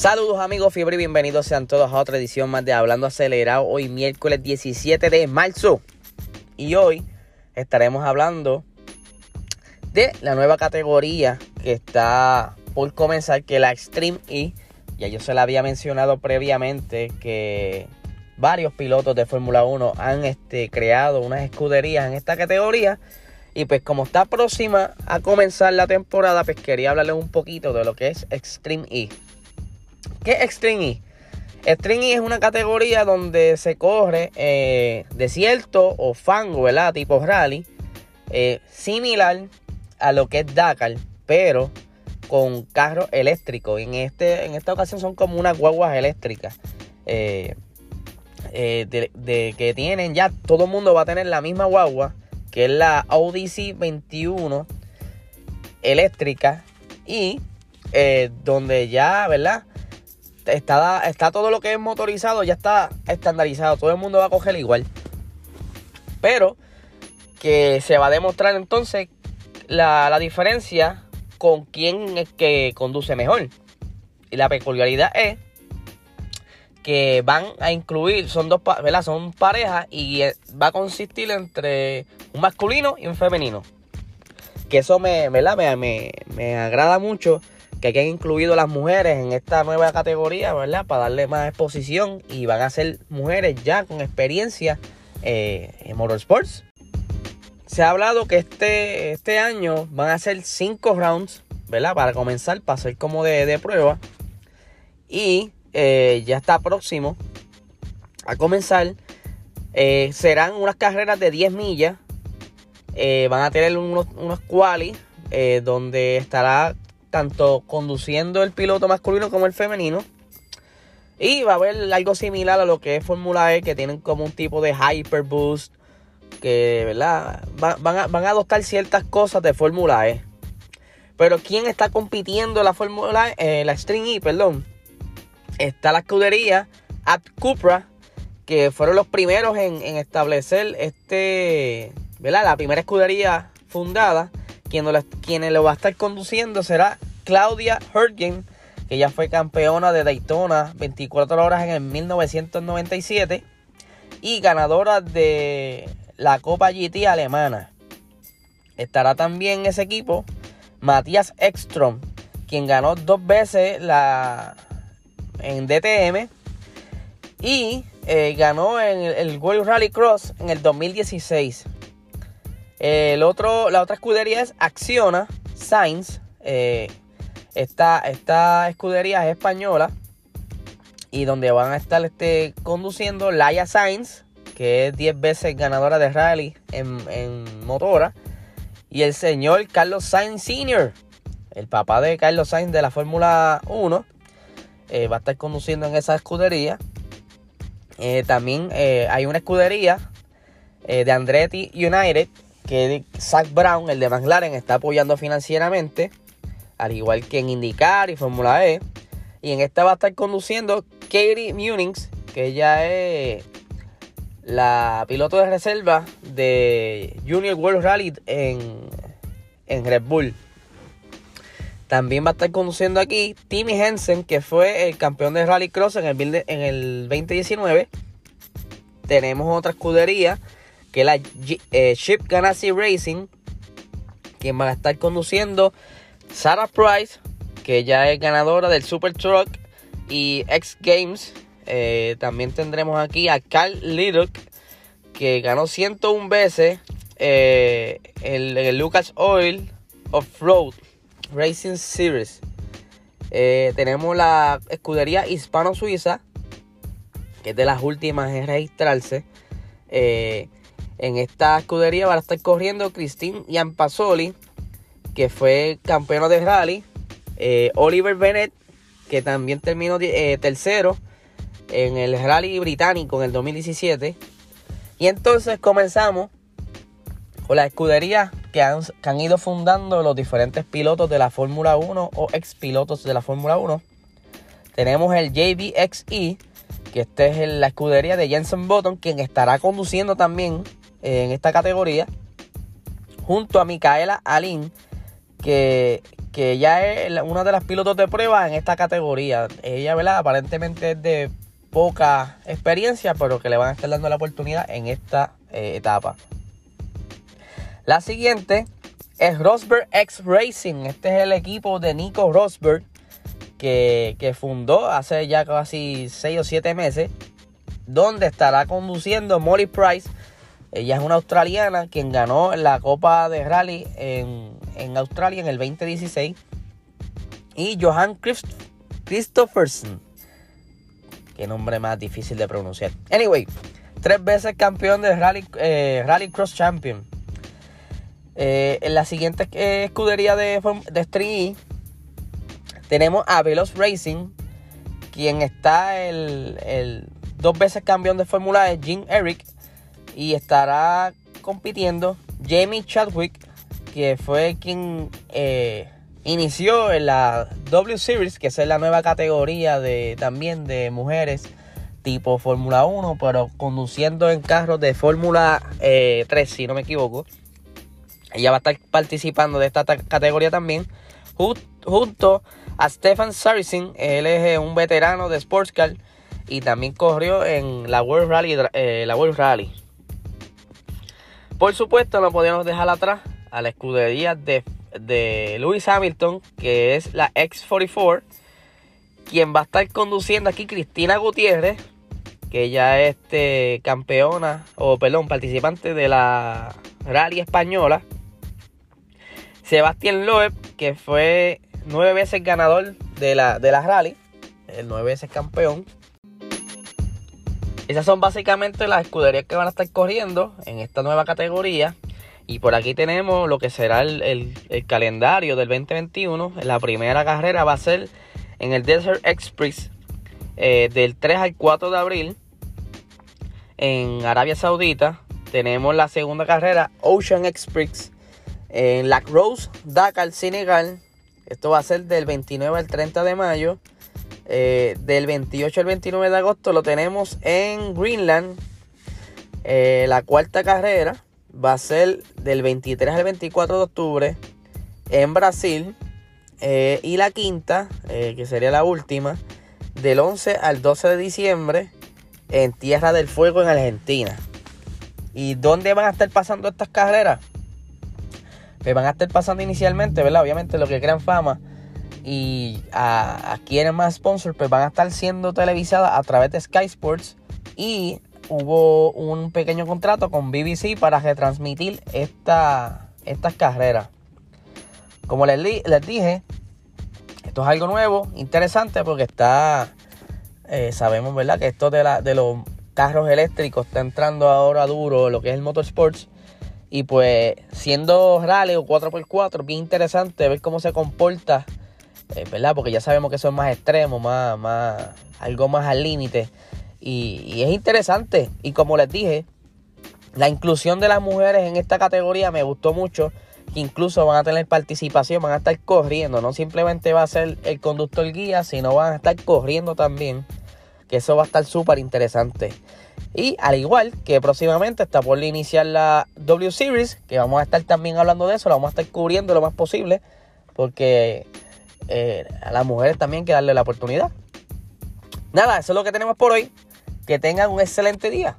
Saludos amigos Fiebre y bienvenidos sean todos a otra edición más de Hablando Acelerado. Hoy miércoles 17 de marzo. Y hoy estaremos hablando de la nueva categoría que está por comenzar, que es la Extreme E. Ya yo se la había mencionado previamente que varios pilotos de Fórmula 1 han este, creado unas escuderías en esta categoría. Y pues como está próxima a comenzar la temporada, pues quería hablarles un poquito de lo que es Extreme E. ¿Qué es Extreme E? Extreme E es una categoría donde se corre eh, desierto o fango, ¿verdad? Tipo rally. Eh, similar a lo que es Dakar, pero con carros eléctricos. En, este, en esta ocasión son como unas guaguas eléctricas. Eh, de, que tienen ya, todo el mundo va a tener la misma guagua, que es la Odyssey 21 eléctrica. Y donde ya, ¿verdad? Está, está todo lo que es motorizado, ya está estandarizado. Todo el mundo va a coger igual. Pero que se va a demostrar entonces la, diferencia con quién es que conduce mejor. Y la peculiaridad es que van a incluir, son dos, ¿verdad? Son parejas y eh, va a consistir entre un masculino y un femenino. Que eso me, me, me, me agrada mucho que hayan incluido las mujeres en esta nueva categoría, ¿verdad? Para darle más exposición y van a ser mujeres ya con experiencia eh, en motorsports. Se ha hablado que este, este año van a ser cinco rounds, ¿verdad? Para comenzar, para ser como de, prueba. Y eh, ya está próximo a comenzar. Eh, serán unas carreras de 10 millas. van a tener unos, unos quali donde estará tanto conduciendo el piloto masculino como el femenino. Y va a haber algo similar a lo que es Fórmula E, que tienen como un tipo de hyper boost, que ¿verdad? van, a, adoptar ciertas cosas de Fórmula E. Pero ¿quién está compitiendo la Fórmula E? Eh, la String E, perdón. Está la escudería At Cupra, que fueron los primeros en, establecer este, ¿verdad? La primera escudería fundada quien lo, va a estar conduciendo será Claudia Hurgen, que ya fue campeona de Daytona 24 horas en el 1997 y ganadora de la Copa GT alemana. Estará también en ese equipo Matías Ekstrom, quien ganó dos veces la en DTM y eh, ganó en el World Rally Cross en el 2016. El otro, la otra escudería es Acciona Sainz. Eh, esta, escudería es española. Y donde van a estar este, conduciendo Laia Sainz, que es 10 veces ganadora de rally en, motora. Y el señor Carlos Sainz Sr., el papá de Carlos Sainz de la Fórmula 1, eh, va a estar conduciendo en esa escudería. Eh, también hay una escudería de Andretti United que Zach Brown, el de McLaren, está apoyando financieramente, al igual que en IndyCar y Fórmula E. Y en esta va a estar conduciendo Katie Munings, que ella es la piloto de reserva de Junior World Rally en, en Red Bull. También va a estar conduciendo aquí Timmy Hensen, que fue el campeón de Rally Cross en el, en el 2019. Tenemos otra escudería que es la eh, Chip Ganassi Racing, quien va a estar conduciendo Sarah Price, que ya es ganadora del Super Truck y X Games. Eh, también tendremos aquí a Carl Little, que ganó 101 veces eh, el, Lucas Oil Off-Road Racing Series. tenemos la escudería hispano-suiza, que es de las últimas en registrarse. En esta escudería va a estar corriendo Christine Yampasoli, que fue campeona de rally. Eh, Oliver Bennett, que también terminó eh, tercero en el rally británico en el 2017. Y entonces comenzamos con la escudería que han, que han ido fundando los diferentes pilotos de la Fórmula 1 o ex pilotos de la Fórmula 1. Tenemos el JBXE, que esta es la escudería de Jensen Button, quien estará conduciendo también en esta categoría, junto a Micaela Alin, que, que ella es una de las pilotos de prueba en esta categoría. Ella, ¿verdad? Aparentemente es de poca experiencia, pero que le van a estar dando la oportunidad en esta eh, etapa. La siguiente es Rosberg X Racing. Este es el equipo de Nico Rosberg que, fundó hace ya casi 6 o 7 meses, donde estará conduciendo Molly Price. Ella es una australiana quien ganó la Copa de Rally en, en Australia en el 2016. Y Johan Christopherson Qué nombre más difícil de pronunciar. Anyway, tres veces campeón de Rally, eh, Cross Champion. Eh, en la siguiente eh, escudería de, de String tenemos a Veloz Racing, quien está el, dos veces campeón de Fórmula E, Jim Eric, y estará compitiendo Jamie Chadwick, que fue quien inició en la W Series, que es la nueva categoría de también de mujeres tipo Fórmula 1, pero conduciendo en carros de Fórmula 3, eh, si no me equivoco. Ella va a estar participando de esta categoría también, junto a Stefan Saracen. Él es eh, un veterano de Sports Car y también corrió en la World Rally. Eh, la World Rally. Por supuesto, no podíamos dejar atrás a la escudería de de Lewis Hamilton, que es la X44, quien va a estar conduciendo aquí Cristina Gutiérrez, que ya es este, campeona, o perdón, participante de la rally española. Sebastián Loeb, que fue nueve veces ganador de la, de la rally, el nueve veces campeón. Esas son básicamente las escuderías que van a estar corriendo en esta nueva categoría. Y por aquí tenemos lo que será el, calendario del 2021. La primera carrera va a ser en el Desert Express eh, del 3 al 4 de abril en Arabia Saudita. Tenemos la segunda carrera Ocean Express en Lac Rose, Dakar, Senegal. Esto va a ser del 29 al 30 de mayo. Eh, del 28 al 29 de agosto lo tenemos en Greenland. Eh, la cuarta carrera va a ser del 23 al 24 de octubre en Brasil. Eh, y la quinta, eh, que sería la última, del 11 al 12 de diciembre en Tierra del Fuego en Argentina. ¿Y dónde van a estar pasando estas carreras? Pues van a estar pasando inicialmente, ¿verdad? Obviamente lo que crean fama y adquieren más sponsors, pues van a estar siendo televisadas a través de Sky Sports y hubo un pequeño contrato con BBC para retransmitir esta, estas carreras. Como les, les, dije, esto es algo nuevo, interesante porque está, eh, sabemos, ¿verdad? Que esto de, la, de los carros eléctricos está entrando ahora duro lo que es el motorsports. Y pues siendo rally o 4x4, bien interesante ver cómo se comporta, eh, ¿verdad? Porque ya sabemos que son más extremos, más, más, algo más al límite. Y, es interesante. Y como les dije, la inclusión de las mujeres en esta categoría me gustó mucho. Que incluso van a tener participación, van a estar corriendo. No simplemente va a ser el conductor guía, sino van a estar corriendo también. Que eso va a estar súper interesante. Y al igual que próximamente está por iniciar la W Series, que vamos a estar también hablando de eso, lo vamos a estar cubriendo lo más posible. Porque eh, a las mujeres también hay que darle la oportunidad. Nada, eso es lo que tenemos por hoy. Que tengan un excelente día.